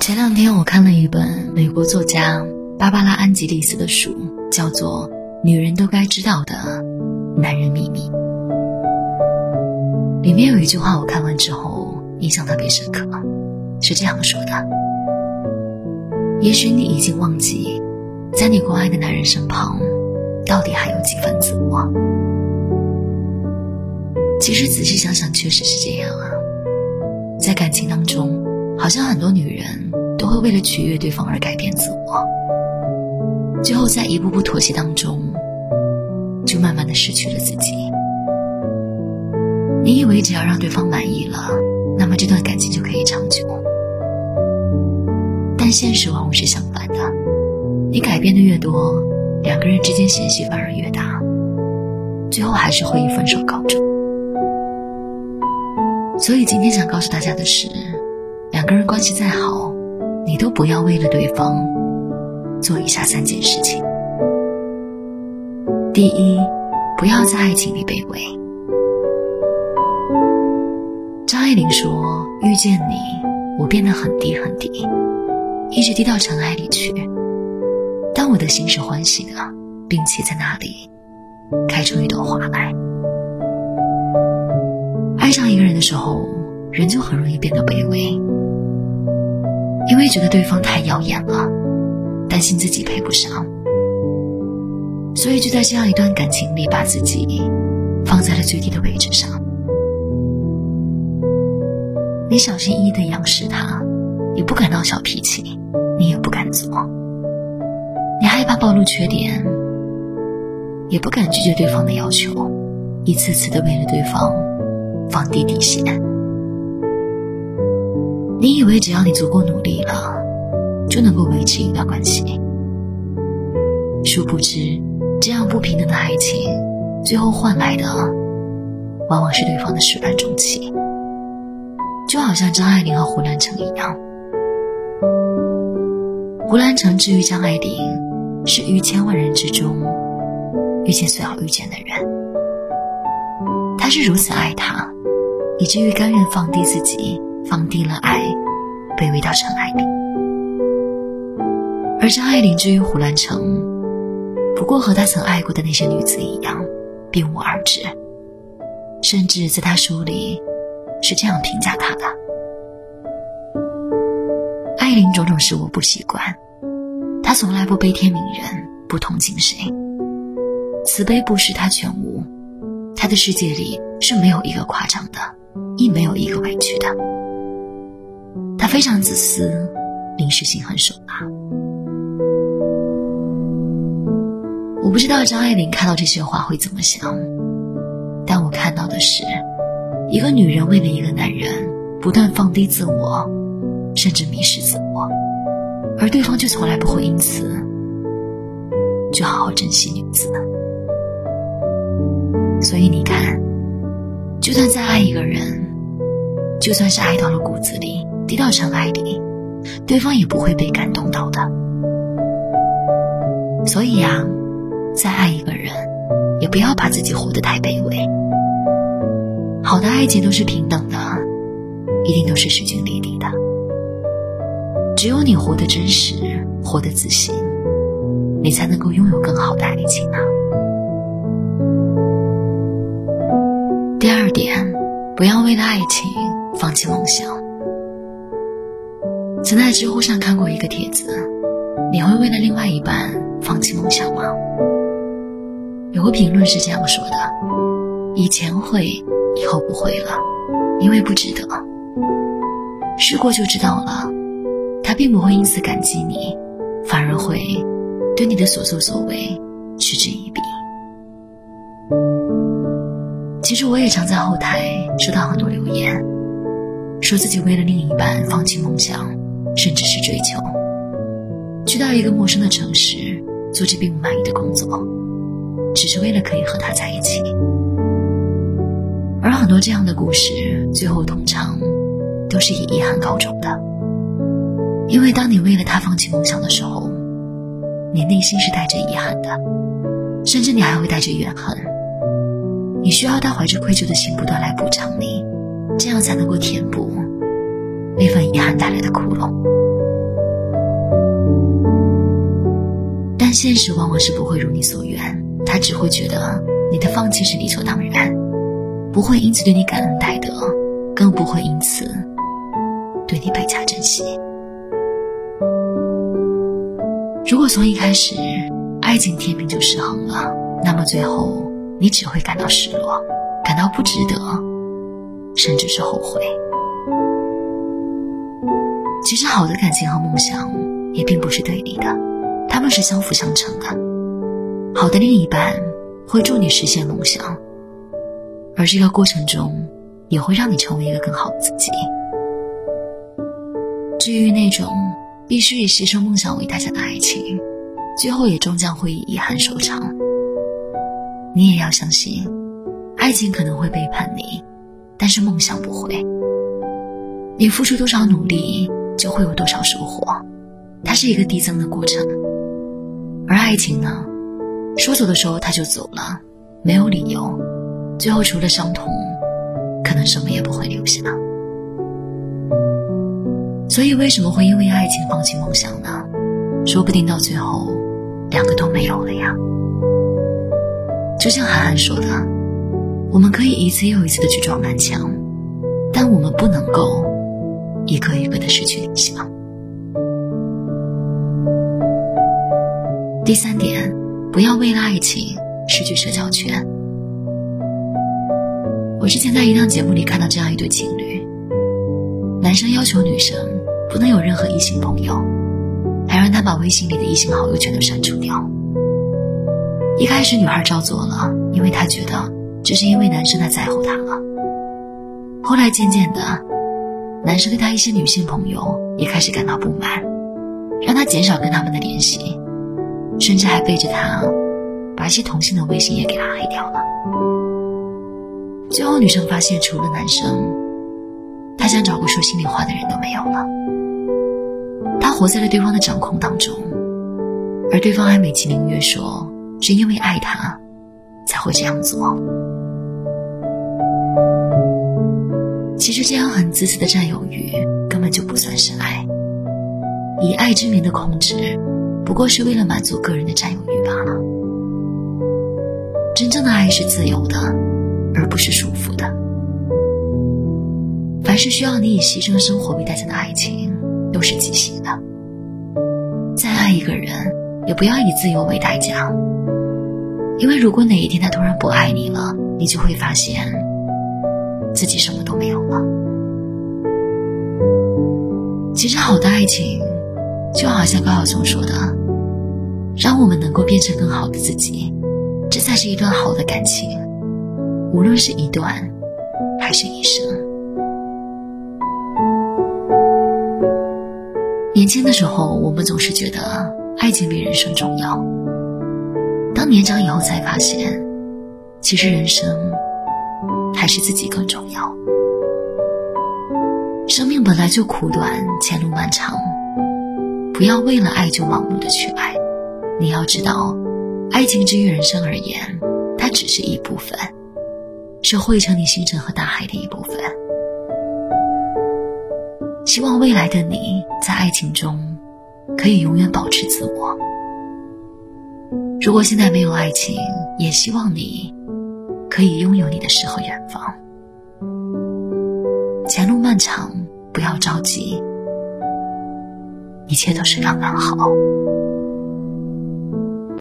前两天我看了一本美国作家芭芭拉·安吉丽斯的书，叫做《女人都该知道的男人秘密》。里面有一句话，我看完之后印象特别深刻，是这样说的：“也许你已经忘记，在你关爱的男人身旁，到底还有几分自我。”其实仔细想想，确实是这样啊。在感情当中，好像很多女人都会为了取悦对方而改变自我，最后在一步步妥协当中，就慢慢的失去了自己。你以为只要让对方满意了，那么这段感情就可以长久，但现实往往是相反的，你改变的越多，两个人之间嫌隙反而越大，最后还是会以分手告终。所以今天想告诉大家的是，两个人关系再好，你都不要为了对方做以下三件事情。第一，不要在爱情里卑微。张爱玲说：“遇见你，我变得很低很低，一直低到尘埃里去。但我的心是欢喜的，并且在那里开出一朵花来。”爱上一个人的时候，人就很容易变得卑微，因为觉得对方太耀眼了，担心自己配不上，所以就在这样一段感情里，把自己放在了最低的位置上。你小心翼翼的仰视他，你不敢闹小脾气，你也不敢做，你害怕暴露缺点，也不敢拒绝对方的要求，一次次的为了对方。放低底线。你以为只要你足够努力了，就能够维持一段关系？殊不知，这样不平等的爱情，最后换来的，往往是对方的始乱终弃。就好像张爱玲和胡兰成一样，胡兰成之于张爱玲，是于千万人之中，遇见最好遇见的人。他是如此爱她。以至于甘愿放低自己，放低了爱，卑微到尘埃里。而张爱玲至于胡兰成，不过和他曾爱过的那些女子一样，并无二致。甚至在他书里，是这样评价他的：爱玲种种事我不习惯，她从来不悲天悯人，不同情谁，慈悲不失她全无，他的世界里是没有一个夸张的。亦没有一个委屈的，他非常自私，临时性很手辣。我不知道张爱玲看到这些话会怎么想，但我看到的是，一个女人为了一个男人不断放低自我，甚至迷失自我，而对方却从来不会因此就好好珍惜女子。所以你看。就算再爱一个人，就算是爱到了骨子里，滴到尘埃里，对方也不会被感动到的。所以呀，再爱一个人，也不要把自己活得太卑微。好的爱情都是平等的，一定都是势均力敌的。只有你活得真实，活得自信，你才能够拥有更好的爱情啊。二点，不要为了爱情放弃梦想。曾在知乎上看过一个帖子，你会为了另外一半放弃梦想吗？有个评论是这样说的：以前会，以后不会了，因为不值得。试过就知道了，他并不会因此感激你，反而会对你的所作所为其实我也常在后台收到很多留言，说自己为了另一半放弃梦想，甚至是追求，去到一个陌生的城市做着并不满意的工作，只是为了可以和他在一起。而很多这样的故事，最后通常都是以遗憾告终的，因为当你为了他放弃梦想的时候，你内心是带着遗憾的，甚至你还会带着怨恨。你需要他怀着愧疚的心不断来补偿你，这样才能够填补那份遗憾带来的窟窿。但现实往往是不会如你所愿，他只会觉得你的放弃是理所当然，不会因此对你感恩戴德，更不会因此对你倍加珍惜。如果从一开始爱情天平就失衡了，那么最后你只会感到失落，感到不值得，甚至是后悔。其实好的感情和梦想也并不是对立的，他们是相辅相成的。好的另一半会助你实现梦想，而这个过程中也会让你成为一个更好的自己。至于那种……必须以牺牲梦想为代价的爱情，最后也终将会以遗憾收场。你也要相信，爱情可能会背叛你，但是梦想不会。你付出多少努力，就会有多少收获，它是一个递增的过程。而爱情呢，说走的时候它就走了，没有理由，最后除了伤痛，可能什么也不会留下。所以，为什么会因为爱情放弃梦想呢？说不定到最后，两个都没有了呀。就像韩寒说的：“我们可以一次又一次的去撞南墙，但我们不能够一个一个的失去理想。”第三点，不要为了爱情失去社交圈。我之前在一档节目里看到这样一对情侣，男生要求女生。不能有任何异性朋友，还让他把微信里的异性好友全都删除掉。一开始女孩照做了，因为她觉得这是因为男生太在乎她了。后来渐渐的，男生对她一些女性朋友也开始感到不满，让她减少跟他们的联系，甚至还背着她把一些同性的微信也给拉黑掉了。最后女生发现，除了男生，她想找个说心里话的人都没有了。她活在了对方的掌控当中，而对方还美其名曰说是因为爱他才会这样做。其实这样很自私的占有欲根本就不算是爱，以爱之名的控制，不过是为了满足个人的占有欲罢了。真正的爱是自由的，而不是束缚的。凡是需要你以牺牲生活为代价的爱情。都是畸形的。再爱一个人，也不要以自由为代价，因为如果哪一天他突然不爱你了，你就会发现自己什么都没有了。其实，好的爱情就好像高晓松说的：“让我们能够变成更好的自己，这才是一段好的感情，无论是一段还是一生。”年轻的时候，我们总是觉得爱情比人生重要。当年长以后，才发现，其实人生还是自己更重要。生命本来就苦短，前路漫长，不要为了爱就盲目的去爱。你要知道，爱情之于人生而言，它只是一部分，是汇成你星辰和大海的一部分。希望未来的你在爱情中可以永远保持自我。如果现在没有爱情，也希望你可以拥有你的诗和远方。前路漫长，不要着急，一切都是刚刚好。